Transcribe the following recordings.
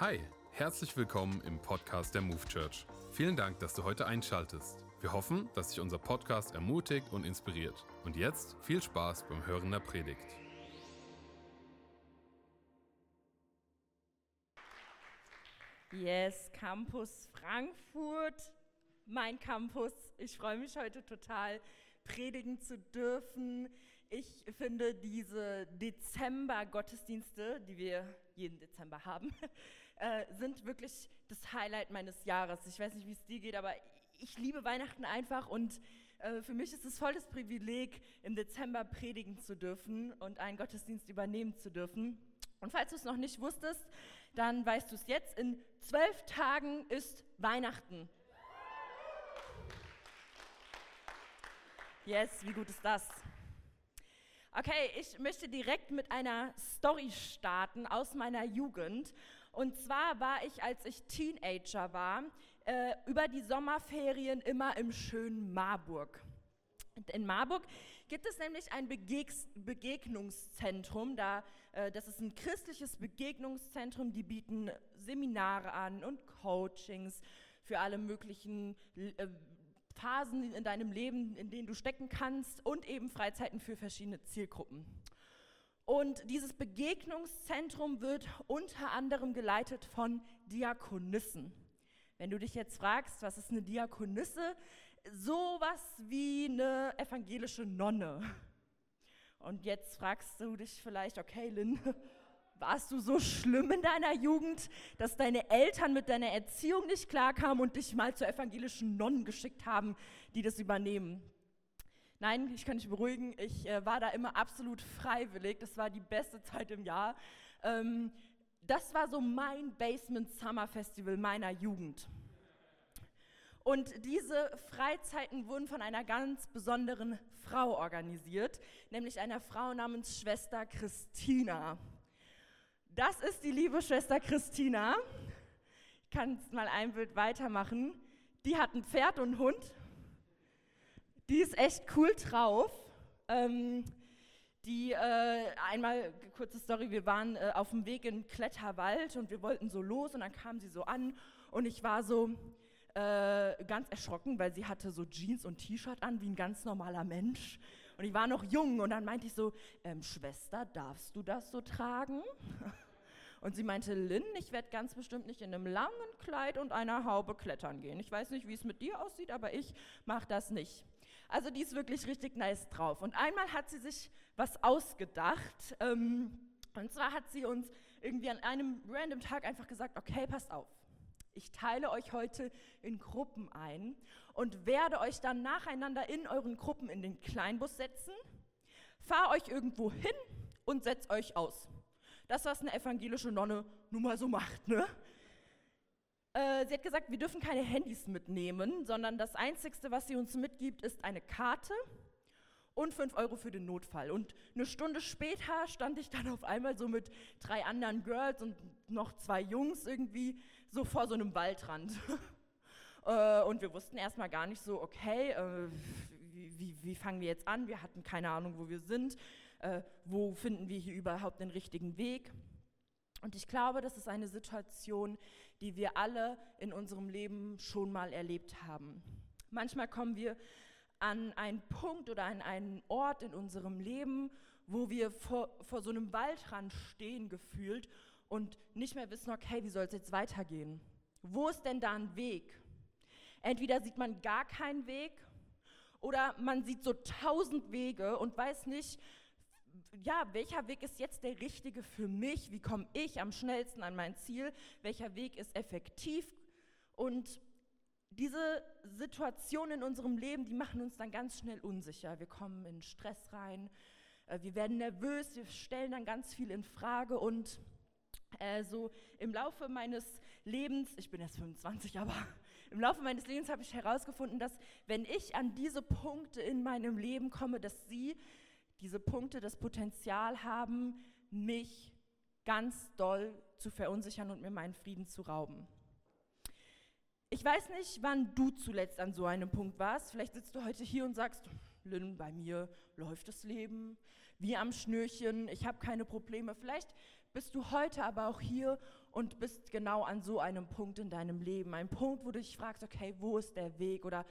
Hi, herzlich willkommen im Podcast der Move Church. Vielen Dank, dass du heute einschaltest. Wir hoffen, dass dich unser Podcast ermutigt und inspiriert. Und jetzt viel Spaß beim Hören der Predigt. Yes, Campus Frankfurt, mein Campus. Ich freue mich heute total, predigen zu dürfen. Ich finde diese Dezember-Gottesdienste, die wir jeden Dezember haben, äh, sind wirklich das Highlight meines Jahres. Ich weiß nicht, wie es dir geht, aber ich liebe Weihnachten einfach und äh, für mich ist es voll das Privileg, im Dezember predigen zu dürfen und einen Gottesdienst übernehmen zu dürfen. Und falls du es noch nicht wusstest, dann weißt du es jetzt. In zwölf Tagen ist Weihnachten. Yes, wie gut ist das? Okay, ich möchte direkt mit einer Story starten aus meiner Jugend. Und zwar war ich, als ich Teenager war, äh, über die Sommerferien immer im schönen Marburg. In Marburg gibt es nämlich ein Begeg Begegnungszentrum. Da, äh, das ist ein christliches Begegnungszentrum. Die bieten Seminare an und Coachings für alle möglichen äh, Phasen in deinem Leben, in denen du stecken kannst und eben Freizeiten für verschiedene Zielgruppen. Und dieses Begegnungszentrum wird unter anderem geleitet von Diakonissen. Wenn du dich jetzt fragst, was ist eine Diakonisse? Sowas wie eine evangelische Nonne. Und jetzt fragst du dich vielleicht, okay, Lynn, warst du so schlimm in deiner Jugend, dass deine Eltern mit deiner Erziehung nicht klarkamen und dich mal zur evangelischen Nonnen geschickt haben, die das übernehmen? Nein, ich kann dich beruhigen, ich äh, war da immer absolut freiwillig. Das war die beste Zeit im Jahr. Ähm, das war so mein Basement Summer Festival meiner Jugend. Und diese Freizeiten wurden von einer ganz besonderen Frau organisiert, nämlich einer Frau namens Schwester Christina. Das ist die liebe Schwester Christina. Ich kann mal ein Bild weitermachen. Die hat ein Pferd und einen Hund. Die ist echt cool drauf. Ähm, die äh, einmal, kurze Story, wir waren äh, auf dem Weg in Kletterwald und wir wollten so los und dann kam sie so an und ich war so äh, ganz erschrocken, weil sie hatte so Jeans und T-Shirt an, wie ein ganz normaler Mensch. Und ich war noch jung und dann meinte ich so, ähm, Schwester, darfst du das so tragen? Und sie meinte, Lynn, ich werde ganz bestimmt nicht in einem langen Kleid und einer Haube klettern gehen. Ich weiß nicht, wie es mit dir aussieht, aber ich mache das nicht. Also die ist wirklich richtig nice drauf. Und einmal hat sie sich was ausgedacht. Ähm, und zwar hat sie uns irgendwie an einem random Tag einfach gesagt, okay, passt auf. Ich teile euch heute in Gruppen ein und werde euch dann nacheinander in euren Gruppen in den Kleinbus setzen, fahre euch irgendwo hin und setzt euch aus das, was eine evangelische Nonne nun mal so macht. Ne? Äh, sie hat gesagt, wir dürfen keine Handys mitnehmen, sondern das Einzige, was sie uns mitgibt, ist eine Karte und 5 Euro für den Notfall. Und eine Stunde später stand ich dann auf einmal so mit drei anderen Girls und noch zwei Jungs irgendwie so vor so einem Waldrand. äh, und wir wussten erstmal gar nicht so, okay, äh, wie, wie, wie fangen wir jetzt an? Wir hatten keine Ahnung, wo wir sind äh, wo finden wir hier überhaupt den richtigen Weg. Und ich glaube, das ist eine Situation, die wir alle in unserem Leben schon mal erlebt haben. Manchmal kommen wir an einen Punkt oder an einen Ort in unserem Leben, wo wir vor, vor so einem Waldrand stehen gefühlt und nicht mehr wissen, okay, wie soll es jetzt weitergehen? Wo ist denn da ein Weg? Entweder sieht man gar keinen Weg oder man sieht so tausend Wege und weiß nicht, ja, welcher Weg ist jetzt der richtige für mich? Wie komme ich am schnellsten an mein Ziel? Welcher Weg ist effektiv? Und diese Situationen in unserem Leben, die machen uns dann ganz schnell unsicher. Wir kommen in Stress rein, äh, wir werden nervös, wir stellen dann ganz viel in Frage und äh, so im Laufe meines Lebens, ich bin erst 25, aber im Laufe meines Lebens habe ich herausgefunden, dass wenn ich an diese Punkte in meinem Leben komme, dass sie diese Punkte das Potenzial haben, mich ganz doll zu verunsichern und mir meinen Frieden zu rauben. Ich weiß nicht, wann du zuletzt an so einem Punkt warst. Vielleicht sitzt du heute hier und sagst, Lynn, bei mir läuft das Leben wie am Schnürchen, ich habe keine Probleme. Vielleicht bist du heute aber auch hier und bist genau an so einem Punkt in deinem Leben. Ein Punkt, wo du dich fragst, okay, wo ist der Weg? Oder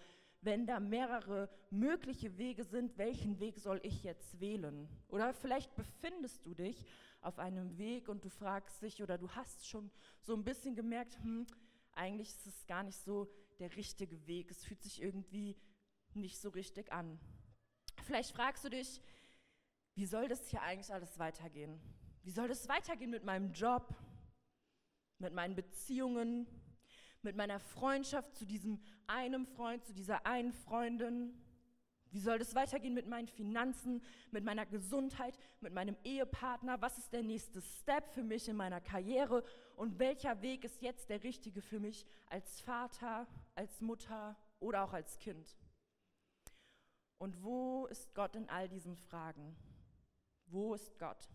wenn da mehrere mögliche Wege sind, welchen Weg soll ich jetzt wählen? Oder vielleicht befindest du dich auf einem Weg und du fragst dich oder du hast schon so ein bisschen gemerkt, hm, eigentlich ist es gar nicht so der richtige Weg. Es fühlt sich irgendwie nicht so richtig an. Vielleicht fragst du dich, wie soll das hier eigentlich alles weitergehen? Wie soll das weitergehen mit meinem Job, mit meinen Beziehungen, mit meiner Freundschaft zu diesem einen Freund, zu dieser einen Freundin? Wie soll das weitergehen mit meinen Finanzen, mit meiner Gesundheit, mit meinem Ehepartner? Was ist der nächste Step für mich in meiner Karriere? Und welcher Weg ist jetzt der richtige für mich als Vater, als Mutter oder auch als Kind? Und wo ist Gott in all diesen Fragen? Wo ist Gott?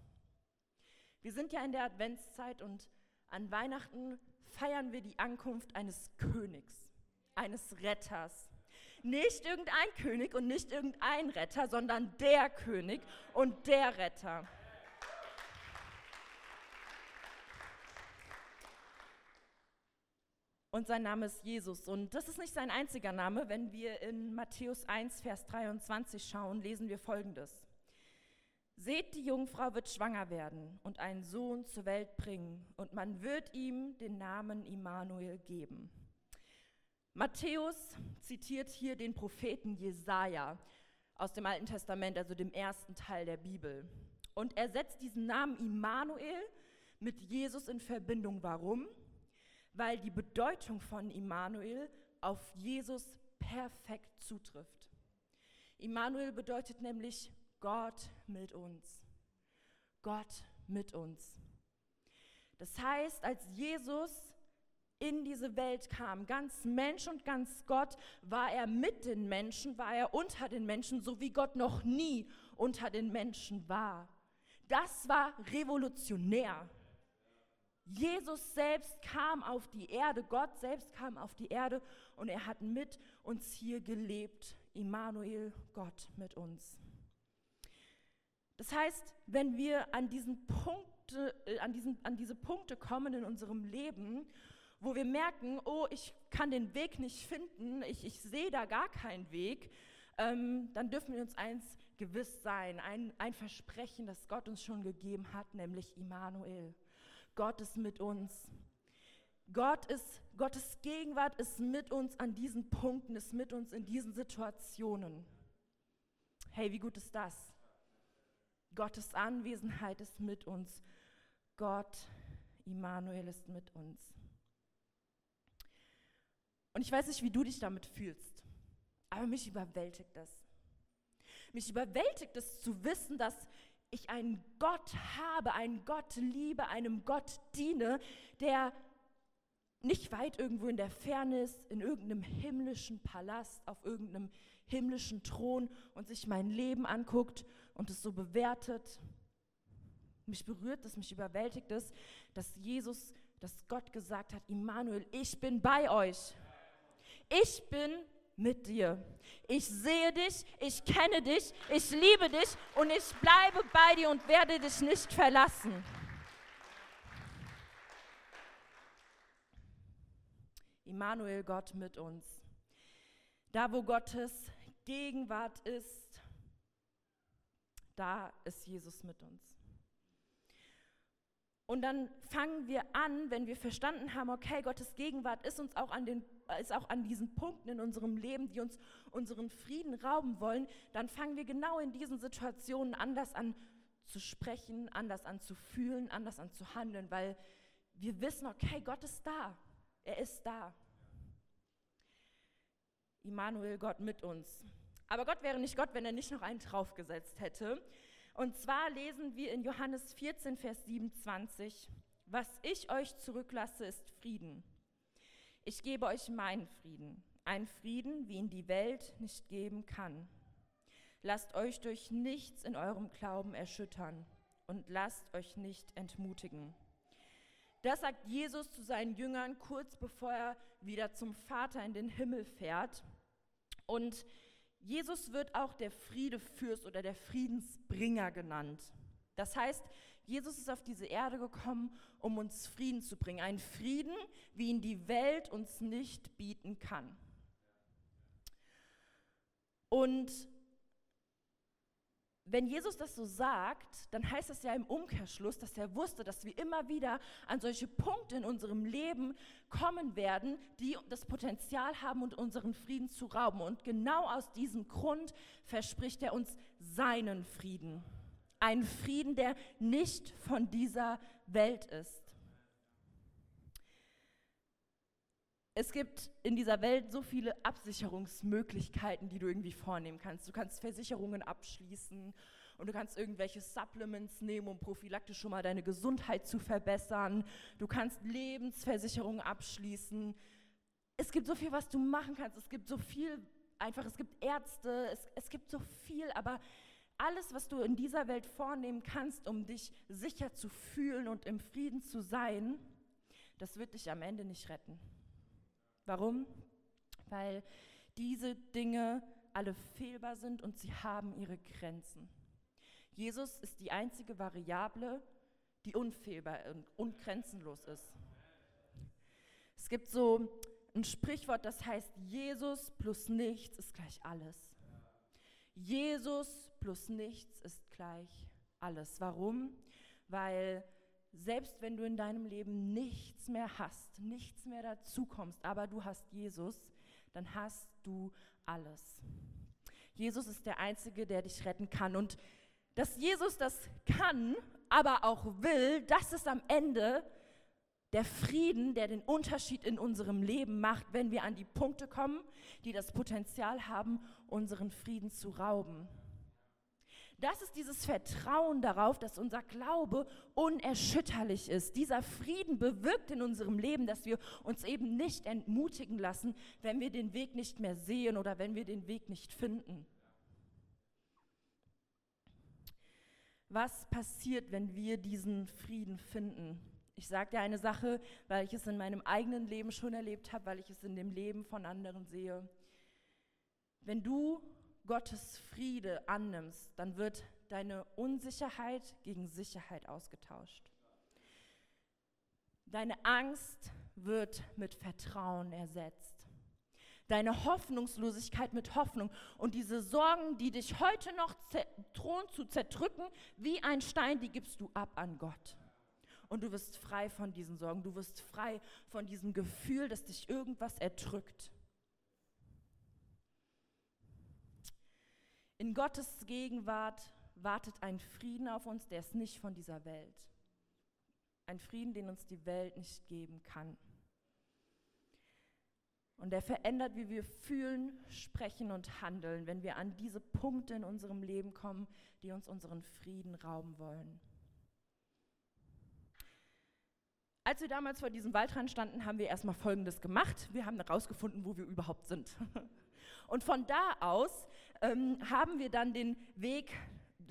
Wir sind ja in der Adventszeit und an Weihnachten feiern wir die Ankunft eines Königs, eines Retters. Nicht irgendein König und nicht irgendein Retter, sondern der König und der Retter. Und sein Name ist Jesus. Und das ist nicht sein einziger Name. Wenn wir in Matthäus 1, Vers 23 schauen, lesen wir folgendes. Seht, die Jungfrau wird schwanger werden und einen Sohn zur Welt bringen, und man wird ihm den Namen Immanuel geben. Matthäus zitiert hier den Propheten Jesaja aus dem Alten Testament, also dem ersten Teil der Bibel. Und er setzt diesen Namen Immanuel mit Jesus in Verbindung. Warum? Weil die Bedeutung von Immanuel auf Jesus perfekt zutrifft. Immanuel bedeutet nämlich Gott mit uns. Gott mit uns. Das heißt, als Jesus in diese Welt kam, ganz Mensch und ganz Gott, war er mit den Menschen, war er unter den Menschen, so wie Gott noch nie unter den Menschen war. Das war revolutionär. Jesus selbst kam auf die Erde, Gott selbst kam auf die Erde und er hat mit uns hier gelebt. Immanuel, Gott mit uns. Das heißt, wenn wir an, diesen Punkte, äh, an, diesen, an diese Punkte kommen in unserem Leben, wo wir merken, oh, ich kann den Weg nicht finden, ich, ich sehe da gar keinen Weg, ähm, dann dürfen wir uns eins gewiss sein, ein, ein Versprechen, das Gott uns schon gegeben hat, nämlich Immanuel. Gott ist mit uns. Gott ist, Gottes Gegenwart ist mit uns an diesen Punkten, ist mit uns in diesen Situationen. Hey, wie gut ist das? Gottes Anwesenheit ist mit uns. Gott, Immanuel ist mit uns. Und ich weiß nicht, wie du dich damit fühlst, aber mich überwältigt das. Mich überwältigt es zu wissen, dass ich einen Gott habe, einen Gott liebe, einem Gott diene, der nicht weit irgendwo in der Ferne ist, in irgendeinem himmlischen Palast, auf irgendeinem himmlischen Thron und sich mein Leben anguckt und es so bewertet. Mich berührt es, mich überwältigt es, dass Jesus, dass Gott gesagt hat, Immanuel, ich bin bei euch. Ich bin mit dir. Ich sehe dich, ich kenne dich, ich liebe dich und ich bleibe bei dir und werde dich nicht verlassen. Immanuel, Gott mit uns. Da, wo Gottes Gegenwart ist, da ist Jesus mit uns. Und dann fangen wir an, wenn wir verstanden haben, okay, Gottes Gegenwart ist uns auch an, den, ist auch an diesen Punkten in unserem Leben, die uns unseren Frieden rauben wollen, dann fangen wir genau in diesen Situationen anders an zu sprechen, anders an zu fühlen, anders an zu handeln, weil wir wissen, okay, Gott ist da. Er ist da. Immanuel, Gott mit uns. Aber Gott wäre nicht Gott, wenn er nicht noch einen draufgesetzt hätte. Und zwar lesen wir in Johannes 14, Vers 27, was ich euch zurücklasse, ist Frieden. Ich gebe euch meinen Frieden, einen Frieden, wie ihn die Welt nicht geben kann. Lasst euch durch nichts in eurem Glauben erschüttern und lasst euch nicht entmutigen. Das sagt Jesus zu seinen Jüngern kurz bevor er wieder zum Vater in den Himmel fährt. Und Jesus wird auch der Friedefürst oder der Friedensbringer genannt. Das heißt, Jesus ist auf diese Erde gekommen, um uns Frieden zu bringen. Einen Frieden, wie ihn die Welt uns nicht bieten kann. Und wenn Jesus das so sagt, dann heißt das ja im Umkehrschluss, dass er wusste, dass wir immer wieder an solche Punkte in unserem Leben kommen werden, die das Potenzial haben, unseren Frieden zu rauben. Und genau aus diesem Grund verspricht er uns seinen Frieden. Einen Frieden, der nicht von dieser Welt ist. Es gibt in dieser Welt so viele Absicherungsmöglichkeiten, die du irgendwie vornehmen kannst. Du kannst Versicherungen abschließen und du kannst irgendwelche Supplements nehmen, um prophylaktisch schon mal deine Gesundheit zu verbessern. Du kannst Lebensversicherungen abschließen. Es gibt so viel, was du machen kannst. Es gibt so viel, einfach, es gibt Ärzte, es, es gibt so viel, aber alles, was du in dieser Welt vornehmen kannst, um dich sicher zu fühlen und im Frieden zu sein, das wird dich am Ende nicht retten. Warum? Weil diese Dinge alle fehlbar sind und sie haben ihre Grenzen. Jesus ist die einzige Variable, die unfehlbar und grenzenlos ist. Es gibt so ein Sprichwort, das heißt, Jesus plus nichts ist gleich alles. Jesus plus nichts ist gleich alles. Warum? Weil selbst wenn du in deinem Leben nichts mehr hast, nichts mehr dazu kommst, aber du hast Jesus, dann hast du alles. Jesus ist der Einzige, der dich retten kann. Und dass Jesus das kann, aber auch will, das ist am Ende der Frieden, der den Unterschied in unserem Leben macht, wenn wir an die Punkte kommen, die das Potenzial haben, unseren Frieden zu rauben. Das ist dieses Vertrauen darauf, dass unser Glaube unerschütterlich ist. Dieser Frieden bewirkt in unserem Leben, dass wir uns eben nicht entmutigen lassen, wenn wir den Weg nicht mehr sehen oder wenn wir den Weg nicht finden. Was passiert, wenn wir diesen Frieden finden? Ich sage dir eine Sache, weil ich es in meinem eigenen Leben schon erlebt habe, weil ich es in dem Leben von anderen sehe. Wenn du Gottes Friede annimmst, dann wird deine Unsicherheit gegen Sicherheit ausgetauscht. Deine Angst wird mit Vertrauen ersetzt. Deine Hoffnungslosigkeit mit Hoffnung und diese Sorgen, die dich heute noch drohen zu zerdrücken, wie ein Stein, die gibst du ab an Gott. Und du wirst frei von diesen Sorgen. Du wirst frei von diesem Gefühl, dass dich irgendwas erdrückt. In Gottes Gegenwart wartet ein Frieden auf uns, der ist nicht von dieser Welt. Ein Frieden, den uns die Welt nicht geben kann. Und der verändert, wie wir fühlen, sprechen und handeln, wenn wir an diese Punkte in unserem Leben kommen, die uns unseren Frieden rauben wollen. Als wir damals vor diesem Waldrand standen, haben wir erstmal Folgendes gemacht. Wir haben herausgefunden, wo wir überhaupt sind. Und von da aus ähm, haben wir dann den Weg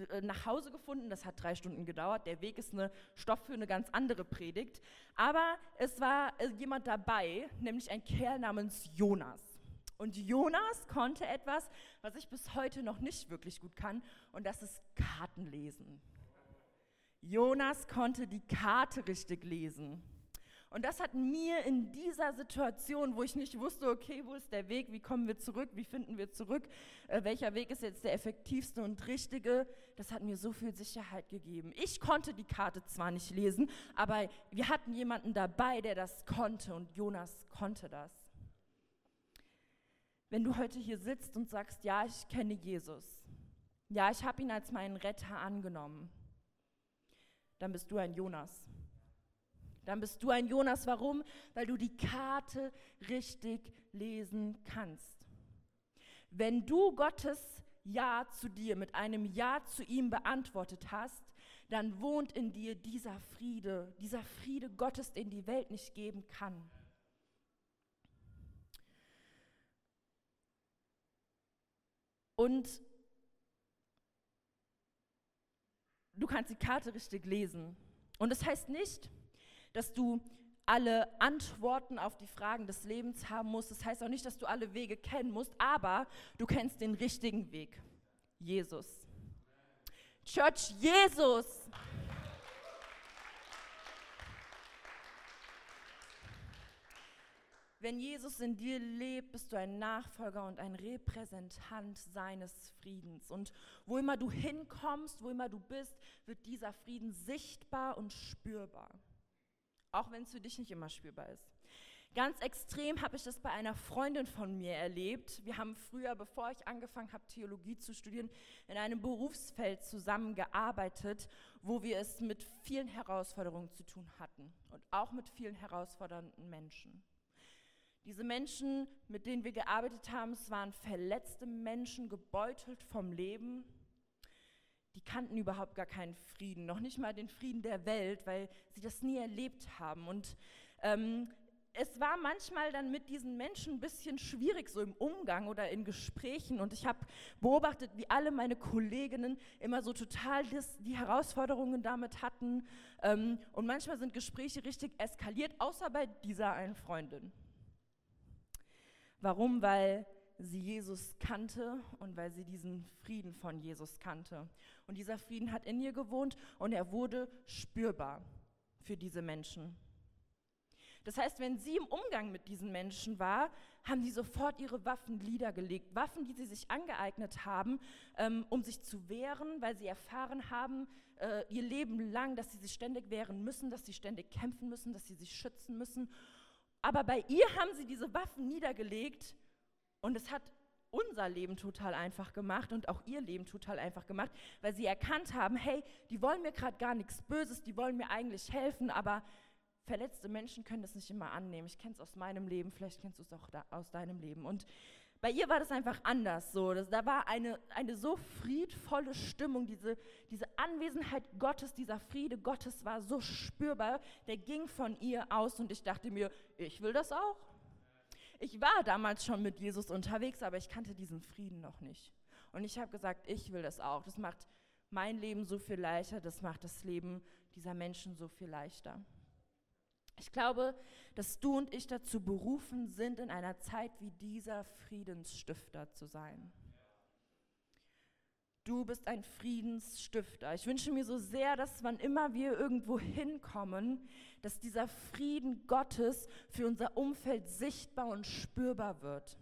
äh, nach Hause gefunden. Das hat drei Stunden gedauert. Der Weg ist eine Stoff für eine ganz andere Predigt. Aber es war äh, jemand dabei, nämlich ein Kerl namens Jonas. Und Jonas konnte etwas, was ich bis heute noch nicht wirklich gut kann, und das ist Kartenlesen. Jonas konnte die Karte richtig lesen. Und das hat mir in dieser Situation, wo ich nicht wusste, okay, wo ist der Weg, wie kommen wir zurück, wie finden wir zurück, äh, welcher Weg ist jetzt der effektivste und richtige, das hat mir so viel Sicherheit gegeben. Ich konnte die Karte zwar nicht lesen, aber wir hatten jemanden dabei, der das konnte und Jonas konnte das. Wenn du heute hier sitzt und sagst, ja, ich kenne Jesus, ja, ich habe ihn als meinen Retter angenommen, dann bist du ein Jonas. Dann bist du ein Jonas. Warum? Weil du die Karte richtig lesen kannst. Wenn du Gottes Ja zu dir mit einem Ja zu ihm beantwortet hast, dann wohnt in dir dieser Friede, dieser Friede Gottes, den die Welt nicht geben kann. Und du kannst die Karte richtig lesen. Und das heißt nicht, dass du alle Antworten auf die Fragen des Lebens haben musst. Das heißt auch nicht, dass du alle Wege kennen musst, aber du kennst den richtigen Weg. Jesus. Church Jesus. Wenn Jesus in dir lebt, bist du ein Nachfolger und ein Repräsentant seines Friedens. Und wo immer du hinkommst, wo immer du bist, wird dieser Frieden sichtbar und spürbar. Auch wenn es für dich nicht immer spürbar ist. Ganz extrem habe ich das bei einer Freundin von mir erlebt. Wir haben früher, bevor ich angefangen habe, Theologie zu studieren, in einem Berufsfeld zusammengearbeitet, wo wir es mit vielen Herausforderungen zu tun hatten und auch mit vielen herausfordernden Menschen. Diese Menschen, mit denen wir gearbeitet haben, es waren verletzte Menschen, gebeutelt vom Leben. Die kannten überhaupt gar keinen Frieden, noch nicht mal den Frieden der Welt, weil sie das nie erlebt haben. Und ähm, es war manchmal dann mit diesen Menschen ein bisschen schwierig, so im Umgang oder in Gesprächen. Und ich habe beobachtet, wie alle meine Kolleginnen immer so total das, die Herausforderungen damit hatten. Ähm, und manchmal sind Gespräche richtig eskaliert, außer bei dieser einen Freundin. Warum? Weil sie Jesus kannte und weil sie diesen Frieden von Jesus kannte. Und dieser Frieden hat in ihr gewohnt und er wurde spürbar für diese Menschen. Das heißt, wenn sie im Umgang mit diesen Menschen war, haben sie sofort ihre Waffen niedergelegt. Waffen, die sie sich angeeignet haben, ähm, um sich zu wehren, weil sie erfahren haben, äh, ihr Leben lang, dass sie sich ständig wehren müssen, dass sie ständig kämpfen müssen, dass sie sich schützen müssen. Aber bei ihr haben sie diese Waffen niedergelegt und es hat unser Leben total einfach gemacht und auch ihr Leben total einfach gemacht, weil sie erkannt haben, hey, die wollen mir gerade gar nichts Böses, die wollen mir eigentlich helfen, aber verletzte Menschen können das nicht immer annehmen. Ich kenne es aus meinem Leben, vielleicht kennst du es auch da, aus deinem Leben. Und bei ihr war das einfach anders so. Das, da war eine, eine so friedvolle Stimmung, diese, diese Anwesenheit Gottes, dieser Friede Gottes war so spürbar, der ging von ihr aus und ich dachte mir, ich will das auch. Ich war damals schon mit Jesus unterwegs, aber ich kannte diesen Frieden noch nicht. Und ich habe gesagt, ich will das auch. Das macht mein Leben so viel leichter, das macht das Leben dieser Menschen so viel leichter. Ich glaube, dass du und ich dazu berufen sind, in einer Zeit wie dieser Friedensstifter zu sein. Du bist ein Friedensstifter. Ich wünsche mir so sehr, dass wann immer wir irgendwo hinkommen, dass dieser Frieden Gottes für unser Umfeld sichtbar und spürbar wird.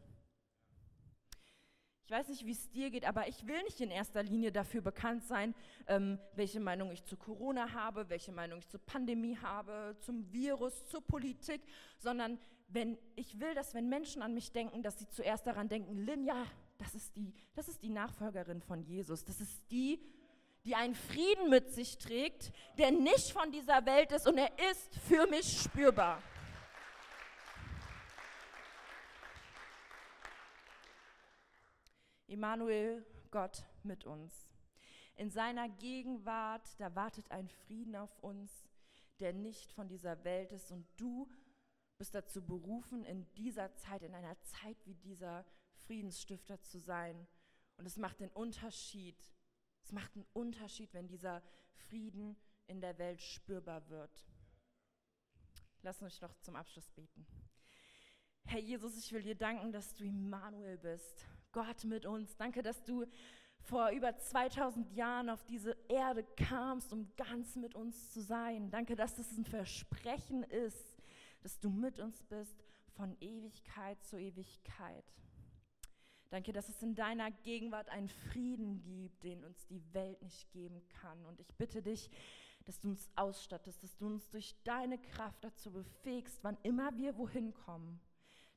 Ich weiß nicht, wie es dir geht, aber ich will nicht in erster Linie dafür bekannt sein, ähm, welche Meinung ich zu Corona habe, welche Meinung ich zur Pandemie habe, zum Virus, zur Politik, sondern wenn ich will, dass wenn Menschen an mich denken, dass sie zuerst daran denken, Linja, das ist die, das ist die Nachfolgerin von Jesus, das ist die, die einen Frieden mit sich trägt, der nicht von dieser Welt ist und er ist für mich spürbar. Immanuel, Gott mit uns. In seiner Gegenwart, da wartet ein Frieden auf uns, der nicht von dieser Welt ist. Und du bist dazu berufen, in dieser Zeit, in einer Zeit wie dieser Friedensstifter zu sein. Und es macht den Unterschied. Es macht einen Unterschied, wenn dieser Frieden in der Welt spürbar wird. Lass uns noch zum Abschluss beten. Herr Jesus, ich will dir danken, dass du Immanuel bist, Gott mit uns. Danke, dass du vor über 2000 Jahren auf diese Erde kamst, um ganz mit uns zu sein. Danke, dass das ein Versprechen ist, dass du mit uns bist von Ewigkeit zu Ewigkeit. Danke, dass es in deiner Gegenwart einen Frieden gibt, den uns die Welt nicht geben kann. Und ich bitte dich, dass du uns ausstattest, dass du uns durch deine Kraft dazu befähigst, wann immer wir wohin kommen,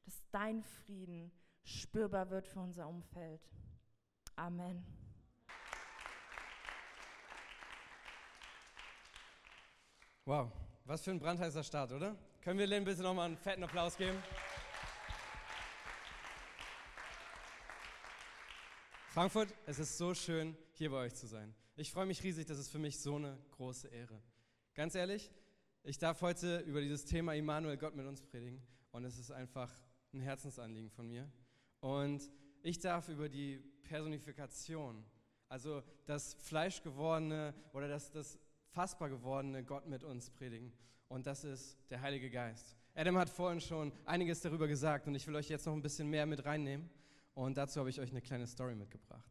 dass dein Frieden spürbar wird für unser Umfeld. Amen. Wow, was für ein brandheißer Start, oder? Können wir Lynn bitte nochmal einen fetten Applaus geben? Frankfurt, es ist so schön, hier bei euch zu sein. Ich freue mich riesig, das ist für mich so eine große Ehre. Ganz ehrlich, ich darf heute über dieses Thema Immanuel Gott mit uns predigen und es ist einfach ein Herzensanliegen von mir. Und ich darf über die Personifikation, also das Fleischgewordene oder das, das fassbar gewordene Gott mit uns predigen. Und das ist der Heilige Geist. Adam hat vorhin schon einiges darüber gesagt und ich will euch jetzt noch ein bisschen mehr mit reinnehmen. Und dazu habe ich euch eine kleine Story mitgebracht.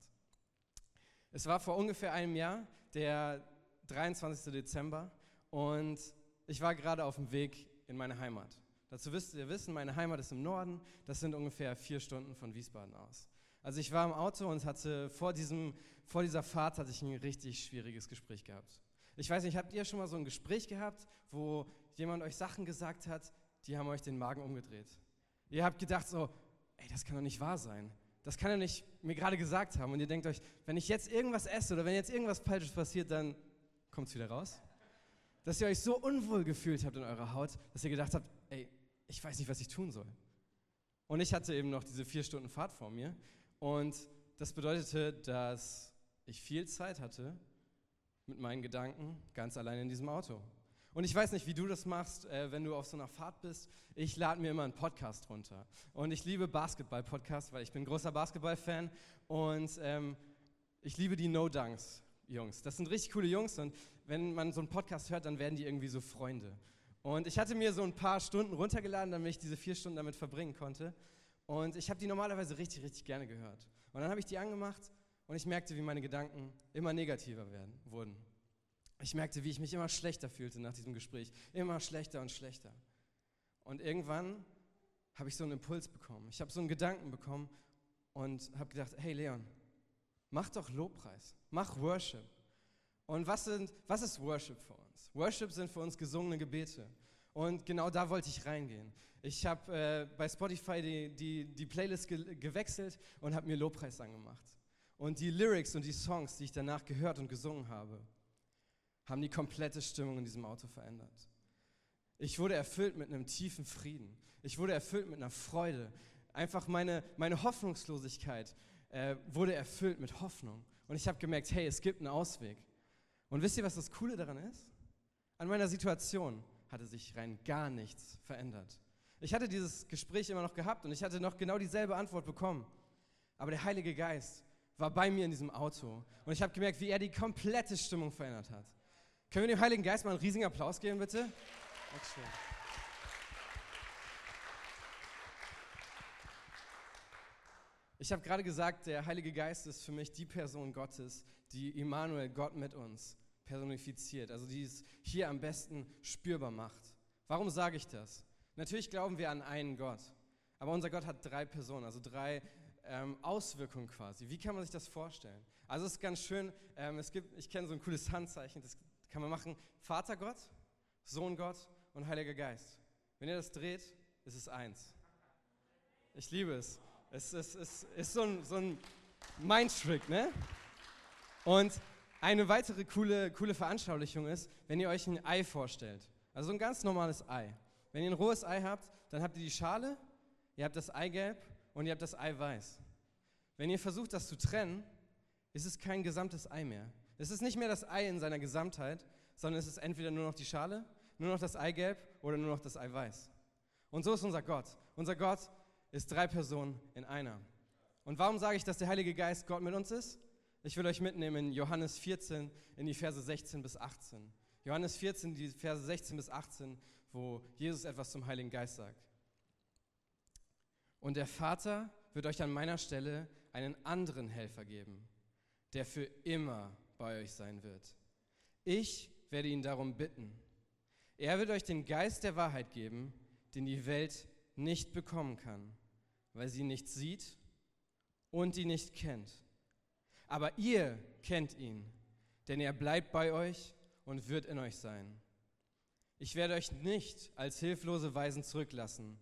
Es war vor ungefähr einem Jahr, der 23. Dezember, und ich war gerade auf dem Weg in meine Heimat. Dazu wisst ihr wissen, meine Heimat ist im Norden, das sind ungefähr vier Stunden von Wiesbaden aus. Also ich war im Auto und hatte vor, diesem, vor dieser Fahrt hatte ich ein richtig schwieriges Gespräch gehabt. Ich weiß nicht, habt ihr schon mal so ein Gespräch gehabt, wo jemand euch Sachen gesagt hat, die haben euch den Magen umgedreht? Ihr habt gedacht so, ey, das kann doch nicht wahr sein. Das kann er nicht mir gerade gesagt haben. Und ihr denkt euch, wenn ich jetzt irgendwas esse oder wenn jetzt irgendwas Falsches passiert, dann kommt es wieder raus. Dass ihr euch so unwohl gefühlt habt in eurer Haut, dass ihr gedacht habt, ey, ich weiß nicht, was ich tun soll. Und ich hatte eben noch diese vier Stunden Fahrt vor mir. Und das bedeutete, dass ich viel Zeit hatte mit meinen Gedanken ganz allein in diesem Auto. Und ich weiß nicht, wie du das machst, äh, wenn du auf so einer Fahrt bist. Ich lade mir immer einen Podcast runter. Und ich liebe Basketball-Podcasts, weil ich bin großer Basketball-Fan. Und ähm, ich liebe die No-Dunks-Jungs. Das sind richtig coole Jungs. Und wenn man so einen Podcast hört, dann werden die irgendwie so Freunde. Und ich hatte mir so ein paar Stunden runtergeladen, damit ich diese vier Stunden damit verbringen konnte. Und ich habe die normalerweise richtig, richtig gerne gehört. Und dann habe ich die angemacht und ich merkte, wie meine Gedanken immer negativer werden, wurden. Ich merkte, wie ich mich immer schlechter fühlte nach diesem Gespräch. Immer schlechter und schlechter. Und irgendwann habe ich so einen Impuls bekommen. Ich habe so einen Gedanken bekommen und habe gedacht, hey Leon, mach doch Lobpreis, mach Worship. Und was, sind, was ist Worship für uns? Worship sind für uns gesungene Gebete. Und genau da wollte ich reingehen. Ich habe äh, bei Spotify die, die, die Playlist ge gewechselt und habe mir Lobpreis angemacht. Und die Lyrics und die Songs, die ich danach gehört und gesungen habe, haben die komplette Stimmung in diesem Auto verändert. Ich wurde erfüllt mit einem tiefen Frieden. Ich wurde erfüllt mit einer Freude. Einfach meine, meine Hoffnungslosigkeit äh, wurde erfüllt mit Hoffnung. Und ich habe gemerkt, hey, es gibt einen Ausweg. Und wisst ihr, was das Coole daran ist? An meiner Situation hatte sich rein gar nichts verändert. Ich hatte dieses Gespräch immer noch gehabt und ich hatte noch genau dieselbe Antwort bekommen. Aber der Heilige Geist war bei mir in diesem Auto und ich habe gemerkt, wie er die komplette Stimmung verändert hat. Können wir dem Heiligen Geist mal einen riesigen Applaus geben, bitte? Dankeschön. Ich habe gerade gesagt, der Heilige Geist ist für mich die Person Gottes, die Immanuel, Gott mit uns, personifiziert, also die es hier am besten spürbar macht. Warum sage ich das? Natürlich glauben wir an einen Gott, aber unser Gott hat drei Personen, also drei ähm, Auswirkungen quasi. Wie kann man sich das vorstellen? Also es ist ganz schön, ähm, es gibt, ich kenne so ein cooles Handzeichen, das kann man machen, Vater Gott, Sohn Gott und Heiliger Geist. Wenn ihr das dreht, ist es eins. Ich liebe es. Es ist, es ist so ein, so ein Mindtrick, ne? Und eine weitere coole, coole Veranschaulichung ist, wenn ihr euch ein Ei vorstellt. Also ein ganz normales Ei. Wenn ihr ein rohes Ei habt, dann habt ihr die Schale, ihr habt das Eigelb und ihr habt das Eiweiß. Wenn ihr versucht, das zu trennen, ist es kein gesamtes Ei mehr. Es ist nicht mehr das Ei in seiner Gesamtheit, sondern es ist entweder nur noch die Schale, nur noch das Eigelb oder nur noch das Eiweiß. Und so ist unser Gott. Unser Gott ist drei Personen in einer. Und warum sage ich, dass der Heilige Geist Gott mit uns ist? Ich will euch mitnehmen in Johannes 14, in die Verse 16 bis 18. Johannes 14, die Verse 16 bis 18, wo Jesus etwas zum Heiligen Geist sagt. Und der Vater wird euch an meiner Stelle einen anderen Helfer geben, der für immer bei euch sein wird. Ich werde ihn darum bitten. Er wird euch den Geist der Wahrheit geben, den die Welt nicht bekommen kann, weil sie nicht sieht und ihn nicht kennt. Aber ihr kennt ihn, denn er bleibt bei euch und wird in euch sein. Ich werde euch nicht als hilflose Weisen zurücklassen.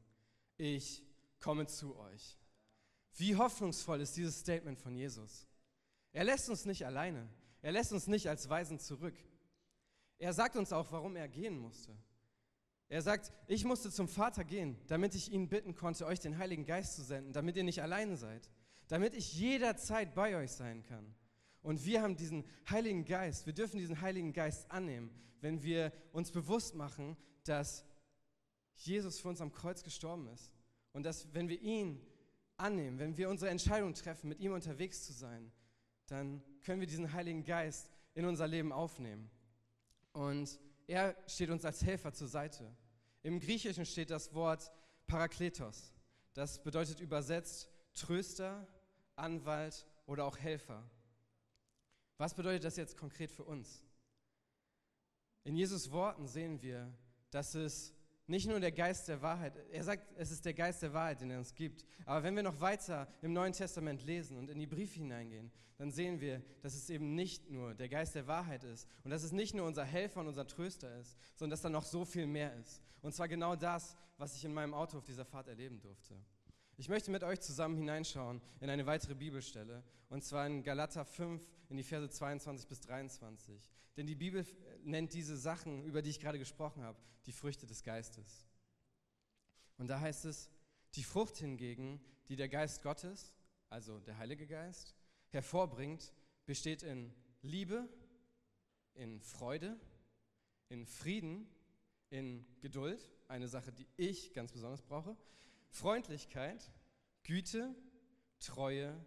Ich komme zu euch. Wie hoffnungsvoll ist dieses Statement von Jesus? Er lässt uns nicht alleine. Er lässt uns nicht als Weisen zurück. Er sagt uns auch, warum er gehen musste. Er sagt, ich musste zum Vater gehen, damit ich ihn bitten konnte, euch den Heiligen Geist zu senden, damit ihr nicht alleine seid, damit ich jederzeit bei euch sein kann. Und wir haben diesen Heiligen Geist, wir dürfen diesen Heiligen Geist annehmen, wenn wir uns bewusst machen, dass Jesus für uns am Kreuz gestorben ist. Und dass, wenn wir ihn annehmen, wenn wir unsere Entscheidung treffen, mit ihm unterwegs zu sein, dann können wir diesen Heiligen Geist in unser Leben aufnehmen. Und er steht uns als Helfer zur Seite. Im Griechischen steht das Wort Parakletos. Das bedeutet übersetzt Tröster, Anwalt oder auch Helfer. Was bedeutet das jetzt konkret für uns? In Jesus Worten sehen wir, dass es Nicht nur der Geist der Wahrheit. Er sagt, es ist der Geist der Wahrheit, den er uns gibt. Aber wenn wir noch weiter im Neuen Testament lesen und in die Briefe hineingehen, dann sehen wir, dass es eben nicht nur der Geist der Wahrheit ist und dass es nicht nur unser Helfer und unser Tröster ist, sondern dass da noch so viel mehr ist. Und zwar genau das, was ich in meinem Auto auf dieser Fahrt erleben durfte. Ich möchte mit euch zusammen hineinschauen in eine weitere Bibelstelle, und zwar in Galater 5, in die Verse 22 bis 23. Denn die Bibel nennt diese Sachen, über die ich gerade gesprochen habe, die Früchte des Geistes. Und da heißt es, die Frucht hingegen, die der Geist Gottes, also der Heilige Geist, hervorbringt, besteht in Liebe, in Freude, in Frieden, in Geduld, eine Sache, die ich ganz besonders brauche, Freundlichkeit, Güte, Treue,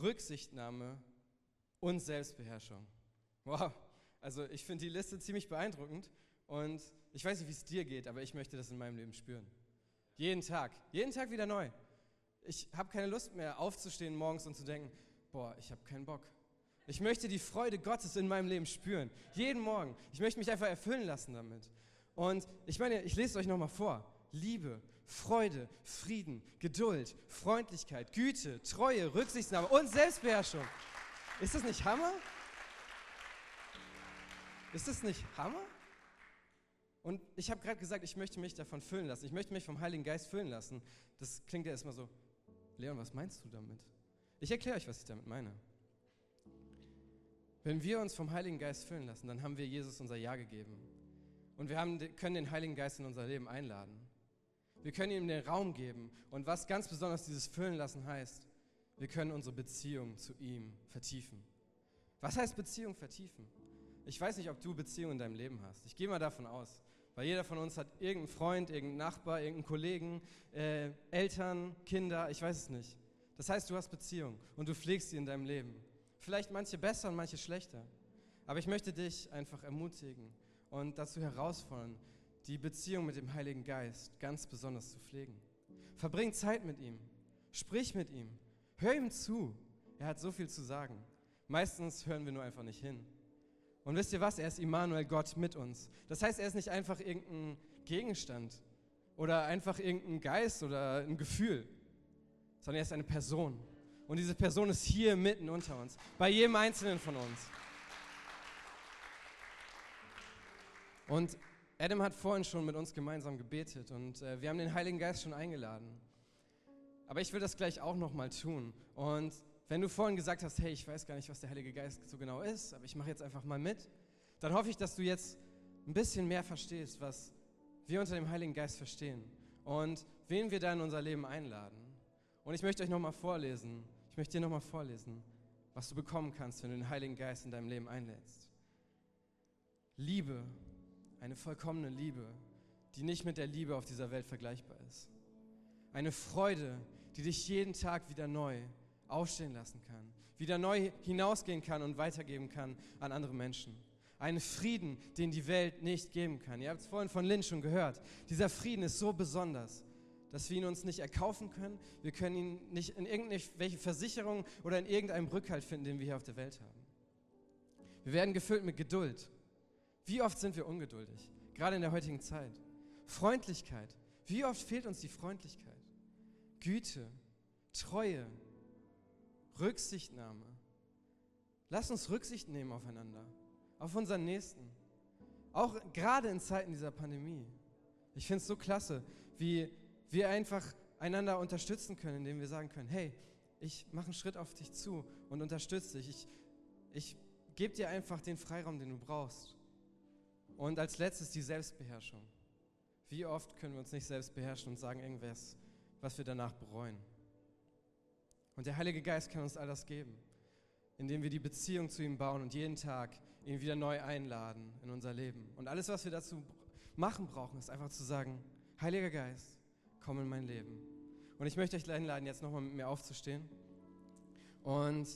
Rücksichtnahme und Selbstbeherrschung. Wow, also ich finde die Liste ziemlich beeindruckend und ich weiß nicht, wie es dir geht, aber ich möchte das in meinem Leben spüren. Jeden Tag, jeden Tag wieder neu. Ich habe keine Lust mehr aufzustehen morgens und zu denken, boah, ich habe keinen Bock. Ich möchte die Freude Gottes in meinem Leben spüren, jeden Morgen. Ich möchte mich einfach erfüllen lassen damit. Und ich meine, ich lese es euch nochmal vor. Liebe, Freude, Frieden, Geduld, Freundlichkeit, Güte, Treue, Rücksichtnahme und Selbstbeherrschung. Ist das nicht Hammer? Ist das nicht Hammer? Und ich habe gerade gesagt, ich möchte mich davon füllen lassen. Ich möchte mich vom Heiligen Geist füllen lassen. Das klingt ja erstmal so, Leon, was meinst du damit? Ich erkläre euch, was ich damit meine. Wenn wir uns vom Heiligen Geist füllen lassen, dann haben wir Jesus unser Ja gegeben. Und wir haben, können den Heiligen Geist in unser Leben einladen. Wir können ihm den Raum geben. Und was ganz besonders dieses Füllen lassen heißt, wir können unsere Beziehung zu ihm vertiefen. Was heißt Beziehung vertiefen? Ich weiß nicht, ob du Beziehungen in deinem Leben hast. Ich gehe mal davon aus. Weil jeder von uns hat irgendeinen Freund, irgendeinen Nachbar, irgendeinen Kollegen, äh, Eltern, Kinder, ich weiß es nicht. Das heißt, du hast Beziehungen und du pflegst sie in deinem Leben. Vielleicht manche besser und manche schlechter. Aber ich möchte dich einfach ermutigen und dazu herausfordern, die Beziehung mit dem Heiligen Geist ganz besonders zu pflegen. Verbring Zeit mit ihm. Sprich mit ihm. Hör ihm zu. Er hat so viel zu sagen. Meistens hören wir nur einfach nicht hin. Und wisst ihr was? Er ist Immanuel, Gott mit uns. Das heißt, er ist nicht einfach irgendein Gegenstand oder einfach irgendein Geist oder ein Gefühl, sondern er ist eine Person. Und diese Person ist hier mitten unter uns, bei jedem Einzelnen von uns. Und Adam hat vorhin schon mit uns gemeinsam gebetet und äh, wir haben den Heiligen Geist schon eingeladen. Aber ich will das gleich auch nochmal tun. Und wenn du vorhin gesagt hast, hey, ich weiß gar nicht, was der Heilige Geist so genau ist, aber ich mache jetzt einfach mal mit, dann hoffe ich, dass du jetzt ein bisschen mehr verstehst, was wir unter dem Heiligen Geist verstehen und wen wir da in unser Leben einladen. Und ich möchte euch nochmal vorlesen, ich möchte dir nochmal vorlesen, was du bekommen kannst, wenn du den Heiligen Geist in deinem Leben einlädst. Liebe eine vollkommene Liebe, die nicht mit der Liebe auf dieser Welt vergleichbar ist. Eine Freude, die dich jeden Tag wieder neu aufstehen lassen kann, wieder neu hinausgehen kann und weitergeben kann an andere Menschen. Einen Frieden, den die Welt nicht geben kann. Ihr habt es vorhin von Lynn schon gehört. Dieser Frieden ist so besonders, dass wir ihn uns nicht erkaufen können. Wir können ihn nicht in irgendwelche Versicherungen oder in irgendeinem Rückhalt finden, den wir hier auf der Welt haben. Wir werden gefüllt mit Geduld, wie oft sind wir ungeduldig, gerade in der heutigen Zeit? Freundlichkeit. Wie oft fehlt uns die Freundlichkeit? Güte, Treue, Rücksichtnahme. Lass uns Rücksicht nehmen aufeinander, auf unseren Nächsten. Auch gerade in Zeiten dieser Pandemie. Ich finde es so klasse, wie wir einfach einander unterstützen können, indem wir sagen können, hey, ich mache einen Schritt auf dich zu und unterstütze dich. Ich, ich gebe dir einfach den Freiraum, den du brauchst. Und als letztes die Selbstbeherrschung. Wie oft können wir uns nicht selbst beherrschen und sagen irgendwas, was wir danach bereuen? Und der Heilige Geist kann uns all das geben, indem wir die Beziehung zu ihm bauen und jeden Tag ihn wieder neu einladen in unser Leben. Und alles, was wir dazu machen brauchen, ist einfach zu sagen, Heiliger Geist, komm in mein Leben. Und ich möchte euch einladen, jetzt nochmal mit mir aufzustehen. Und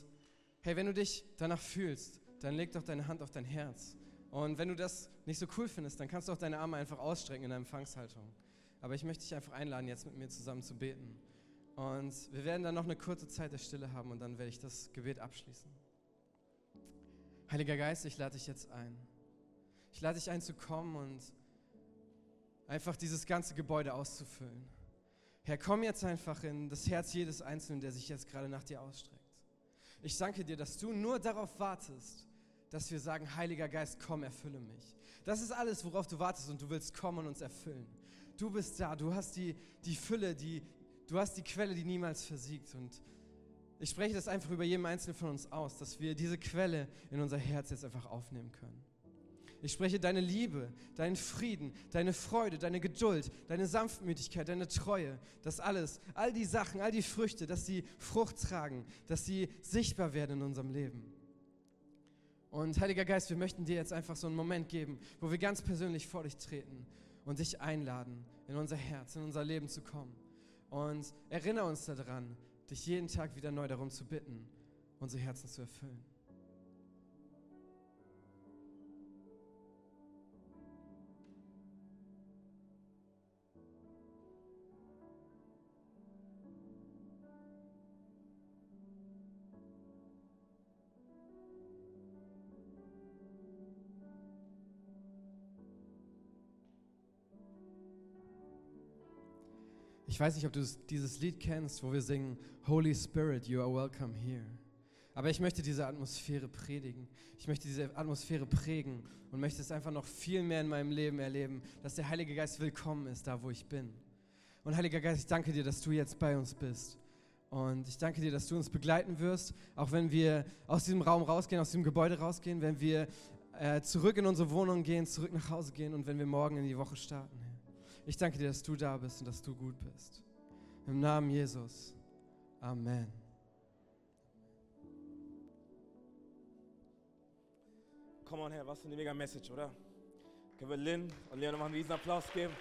hey, wenn du dich danach fühlst, dann leg doch deine Hand auf dein Herz und wenn du das nicht so cool findest, dann kannst du auch deine Arme einfach ausstrecken in der Empfangshaltung. Aber ich möchte dich einfach einladen, jetzt mit mir zusammen zu beten. Und wir werden dann noch eine kurze Zeit der Stille haben und dann werde ich das Gebet abschließen. Heiliger Geist, ich lade dich jetzt ein. Ich lade dich ein zu kommen und einfach dieses ganze Gebäude auszufüllen. Herr, komm jetzt einfach in das Herz jedes Einzelnen, der sich jetzt gerade nach dir ausstreckt. Ich danke dir, dass du nur darauf wartest, dass wir sagen, Heiliger Geist, komm, erfülle mich. Das ist alles, worauf du wartest und du willst kommen und uns erfüllen. Du bist da, du hast die, die Fülle, die, du hast die Quelle, die niemals versiegt. Und ich spreche das einfach über jeden Einzelnen von uns aus, dass wir diese Quelle in unser Herz jetzt einfach aufnehmen können. Ich spreche deine Liebe, deinen Frieden, deine Freude, deine Geduld, deine Sanftmütigkeit, deine Treue, das alles, all die Sachen, all die Früchte, dass sie Frucht tragen, dass sie sichtbar werden in unserem Leben. Und Heiliger Geist, wir möchten dir jetzt einfach so einen Moment geben, wo wir ganz persönlich vor dich treten und dich einladen, in unser Herz, in unser Leben zu kommen. Und erinnere uns daran, dich jeden Tag wieder neu darum zu bitten, unsere Herzen zu erfüllen. Ich weiß nicht, ob du dieses Lied kennst, wo wir singen, Holy Spirit, you are welcome here. Aber ich möchte diese Atmosphäre predigen. Ich möchte diese Atmosphäre prägen und möchte es einfach noch viel mehr in meinem Leben erleben, dass der Heilige Geist willkommen ist, da wo ich bin. Und Heiliger Geist, ich danke dir, dass du jetzt bei uns bist. Und ich danke dir, dass du uns begleiten wirst, auch wenn wir aus diesem Raum rausgehen, aus diesem Gebäude rausgehen, wenn wir äh, zurück in unsere Wohnung gehen, zurück nach Hause gehen und wenn wir morgen in die Woche starten. Ich danke dir, dass du da bist und dass du gut bist. Im Namen Jesus. Amen. Komm on her, was für eine mega Message, oder? Können wir Lynn und Leon nochmal einen riesen Applaus geben?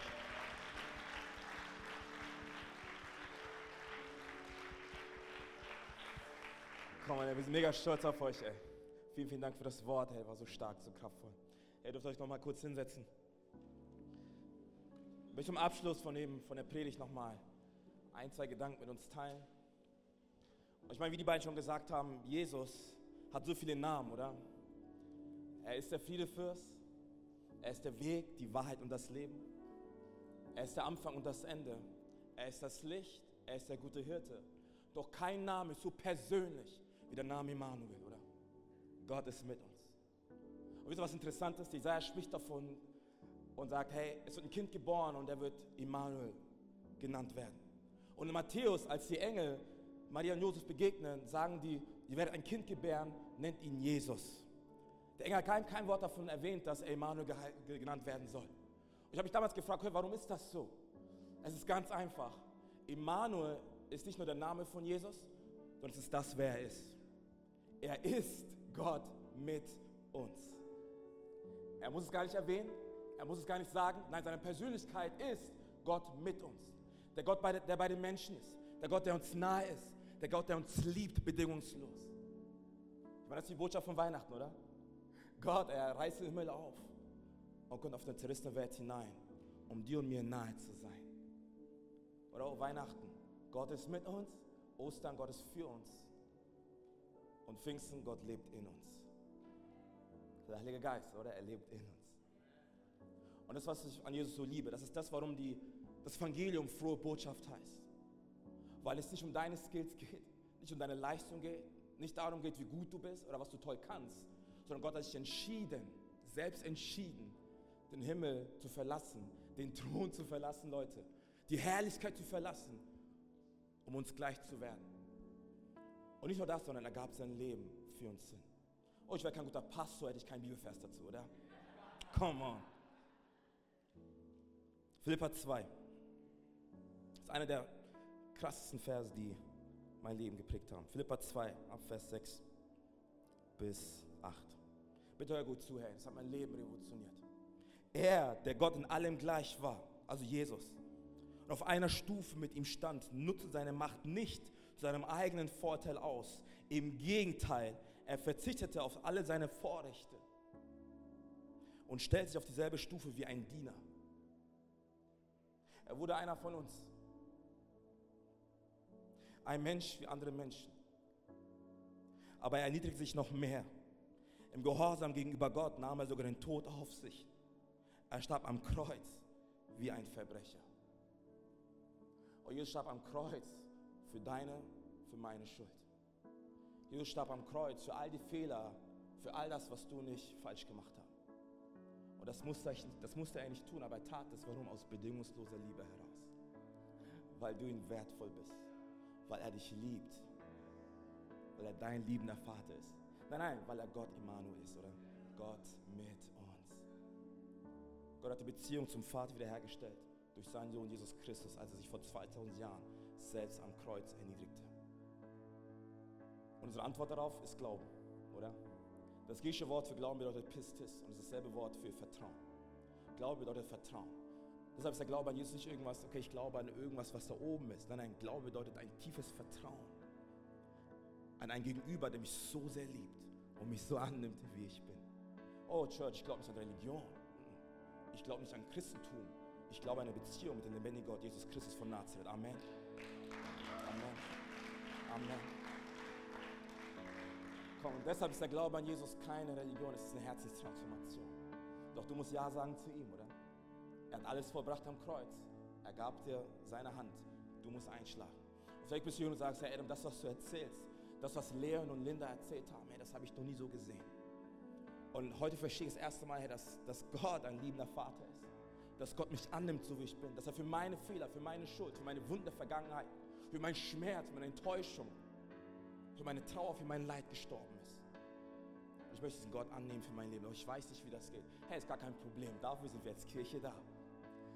Komm her, wir sind mega stolz auf euch, ey. Vielen, vielen Dank für das Wort, ey, war so stark, so kraftvoll. Ihr dürft euch nochmal kurz hinsetzen. Ich möchte zum Abschluss von, dem, von der Predigt nochmal ein, zwei Gedanken mit uns teilen. Und ich meine, wie die beiden schon gesagt haben, Jesus hat so viele Namen, oder? Er ist der Friedefürst, er ist der Weg, die Wahrheit und das Leben. Er ist der Anfang und das Ende. Er ist das Licht, er ist der gute Hirte. Doch kein Name ist so persönlich wie der Name Immanuel, oder? Gott ist mit uns. Und wisst ihr, was interessant ist? Jesaja spricht davon, und sagt, hey, es wird ein Kind geboren und er wird Immanuel genannt werden. Und in Matthäus, als die Engel Maria und Josef begegnen, sagen die, ihr werdet ein Kind gebären, nennt ihn Jesus. Der Engel hat kein, kein Wort davon erwähnt, dass er Immanuel genannt werden soll. Und ich habe mich damals gefragt, hey, warum ist das so? Es ist ganz einfach. Immanuel ist nicht nur der Name von Jesus, sondern es ist das, wer er ist. Er ist Gott mit uns. Er muss es gar nicht erwähnen, er muss es gar nicht sagen. Nein, seine Persönlichkeit ist Gott mit uns. Der Gott, der bei den Menschen ist. Der Gott, der uns nahe ist. Der Gott, der uns liebt, bedingungslos. Ich meine, das ist die Botschaft von Weihnachten, oder? Gott, er reißt den Himmel auf und kommt auf zerrissene Welt hinein, um dir und mir nahe zu sein. Oder auch Weihnachten. Gott ist mit uns, Ostern, Gott ist für uns. Und Pfingsten, Gott lebt in uns. Der Heilige Geist, oder? Er lebt in uns. Und das, was ich an Jesus so liebe, das ist das, warum die, das Evangelium frohe Botschaft heißt. Weil es nicht um deine Skills geht, nicht um deine Leistung geht, nicht darum geht, wie gut du bist oder was du toll kannst, sondern Gott hat sich entschieden, selbst entschieden, den Himmel zu verlassen, den Thron zu verlassen, Leute, die Herrlichkeit zu verlassen, um uns gleich zu werden. Und nicht nur das, sondern er gab sein Leben für uns hin. Oh, ich wäre kein guter Pastor, hätte ich keinen Bibelvers dazu, oder? Come on. Philippa 2. Das ist einer der krassesten Verse, die mein Leben geprägt haben. Philippa 2, ab Vers 6 bis 8. Bitte hör gut zu, hey, das hat mein Leben revolutioniert. Er, der Gott in allem gleich war, also Jesus, und auf einer Stufe mit ihm stand, nutzte seine Macht nicht zu seinem eigenen Vorteil aus. Im Gegenteil, er verzichtete auf alle seine Vorrechte und stellte sich auf dieselbe Stufe wie ein Diener er wurde einer von uns. Ein Mensch wie andere Menschen. Aber er erniedrigt sich noch mehr. Im Gehorsam gegenüber Gott nahm er sogar den Tod auf sich. Er starb am Kreuz, wie ein Verbrecher. Und Jesus starb am Kreuz für deine, für meine Schuld. Jesus starb am Kreuz für all die Fehler, für all das, was du nicht falsch gemacht hast. Und das musste, ich, das musste er nicht tun, aber er tat es. Warum? Aus bedingungsloser Liebe heraus. Weil du ihm wertvoll bist. Weil er dich liebt. Weil er dein liebender Vater ist. Nein, nein, weil er Gott Immanuel ist, oder? Gott mit uns. Gott hat die Beziehung zum Vater wiederhergestellt durch seinen Sohn Jesus Christus, als er sich vor 2000 Jahren selbst am Kreuz erniedrigte. Und unsere Antwort darauf ist Glauben, oder? Das griechische Wort für Glauben bedeutet Pistis und es ist dasselbe Wort für Vertrauen. Glaube bedeutet Vertrauen. Deshalb ist der Glaube an Jesus nicht irgendwas, okay, ich glaube an irgendwas, was da oben ist. Nein, nein, Glaube bedeutet ein tiefes Vertrauen an ein Gegenüber, der mich so sehr liebt und mich so annimmt, wie ich bin. Oh, Church, ich glaube nicht an Religion. Ich glaube nicht an Christentum. Ich glaube an eine Beziehung mit dem lebendigen Gott, Jesus Christus von Nazareth. Amen. Amen. Amen. Komm, und deshalb ist der Glaube an Jesus keine Religion, es ist eine Herzenstransformation. Doch du musst Ja sagen zu ihm, oder? Er hat alles vollbracht am Kreuz. Er gab dir seine Hand. Du musst einschlagen. Und vielleicht bist du hier und sagst, Herr Adam, das, was du erzählst, das, was Leon und Linda erzählt haben, hey, das habe ich noch nie so gesehen. Und heute verstehe ich das erste Mal, dass, dass Gott ein liebender Vater ist. Dass Gott mich annimmt, so wie ich bin. Dass er für meine Fehler, für meine Schuld, für meine Wunde Vergangenheit, für meinen Schmerz, meine Enttäuschung, für meine Trauer, für mein Leid gestorben ist. Ich möchte diesen Gott annehmen für mein Leben. Aber ich weiß nicht, wie das geht. Hey, ist gar kein Problem. Dafür sind wir als Kirche da.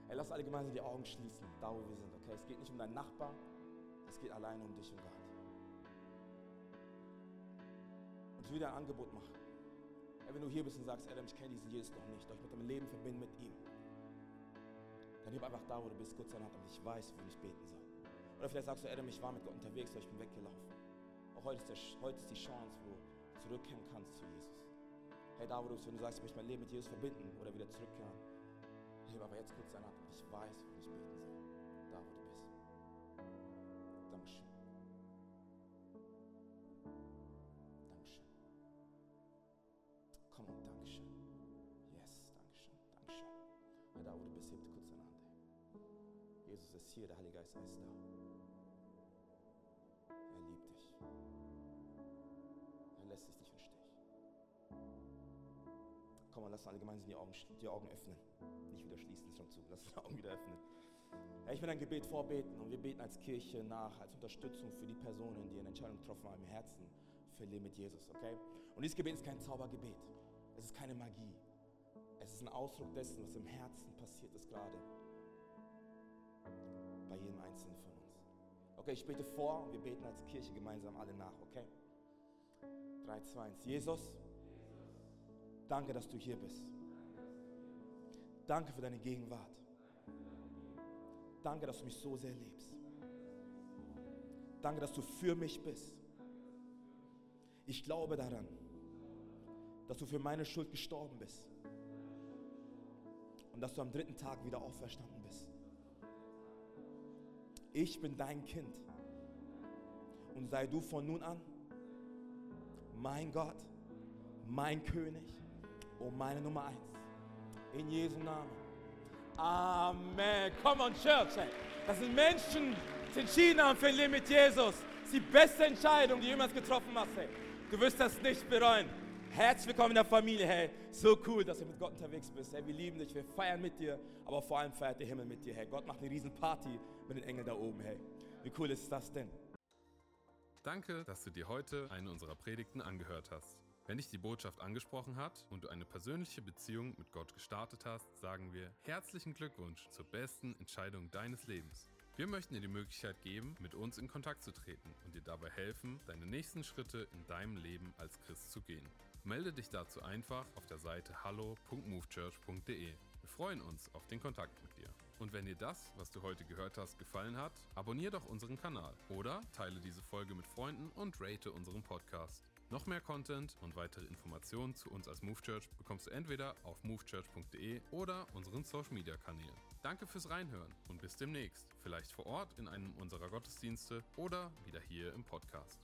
Hey, lass alle gemeinsam die Augen schließen, da wo wir sind. Okay, es geht nicht um deinen Nachbar, es geht alleine um dich und Gott. Und ich will dir ein Angebot machen. Hey, wenn du hier bist und sagst, Adam, ich kenne diesen Jesus noch nicht, doch ich möchte mein Leben verbinden mit ihm, dann heb einfach da, wo du bist, kurz deine Hand, damit ich weiß, wo ich beten soll. Oder vielleicht sagst du, Adam, ich war mit Gott unterwegs, aber ich bin weggelaufen heute ist, der, heute ist die Chance, wo du zurückkehren kannst zu Jesus. Hey, da wo du, wenn du sagst, ich möchte mein Leben mit Jesus verbinden oder wieder zurückkehren, heb aber jetzt kurz deine und ich weiß, wo ich beten soll. Da wo du bist. Dankeschön. Dankeschön. Komm on, Dankeschön. Yes, Dankeschön, Dankeschön. Hey, da wo du bist, heb kurz deine Hand. Jesus ist hier, der Heilige Geist ist da. Komm mal, lass alle gemeinsam die Augen, die Augen öffnen. Nicht wieder schließen, ist schon zu. Lass die Augen wieder öffnen. Ich will ein Gebet vorbeten und wir beten als Kirche nach, als Unterstützung für die Personen, die eine Entscheidung getroffen haben im Herzen für Leben mit Jesus, okay? Und dieses Gebet ist kein Zaubergebet. Es ist keine Magie. Es ist ein Ausdruck dessen, was im Herzen passiert ist gerade. Bei jedem Einzelnen von. Okay, ich bete vor und wir beten als Kirche gemeinsam alle nach, okay? 3, 2, 1. Jesus, Danke, dass du hier bist. Danke für deine Gegenwart. Danke, dass du mich so sehr liebst. Danke, dass du für mich bist. Ich glaube daran, dass du für meine Schuld gestorben bist und dass du am dritten Tag wieder auferstanden bist. Ich bin dein Kind und sei du von nun an mein Gott, mein König und meine Nummer eins. In Jesu Namen. Amen. Come on, Church. Das sind Menschen, die entschieden haben für ein Leben mit Jesus. Das ist die beste Entscheidung, die du jemals getroffen hast. Du wirst das nicht bereuen. Herzlich willkommen in der Familie, hey. So cool, dass du mit Gott unterwegs bist. Hey, wir lieben dich, wir feiern mit dir, aber vor allem feiert der Himmel mit dir. Hey, Gott macht eine riesen Party mit den Engeln da oben. Hey, wie cool ist das denn? Danke, dass du dir heute eine unserer Predigten angehört hast. Wenn dich die Botschaft angesprochen hat und du eine persönliche Beziehung mit Gott gestartet hast, sagen wir herzlichen Glückwunsch zur besten Entscheidung deines Lebens. Wir möchten dir die Möglichkeit geben, mit uns in Kontakt zu treten und dir dabei helfen, deine nächsten Schritte in deinem Leben als Christ zu gehen. Melde dich dazu einfach auf der Seite hallo.movechurch.de. Wir freuen uns auf den Kontakt mit dir. Und wenn dir das, was du heute gehört hast, gefallen hat, abonniere doch unseren Kanal oder teile diese Folge mit Freunden und rate unseren Podcast. Noch mehr Content und weitere Informationen zu uns als Move Church bekommst du entweder auf movechurch.de oder unseren Social Media Kanälen. Danke fürs Reinhören und bis demnächst. Vielleicht vor Ort in einem unserer Gottesdienste oder wieder hier im Podcast.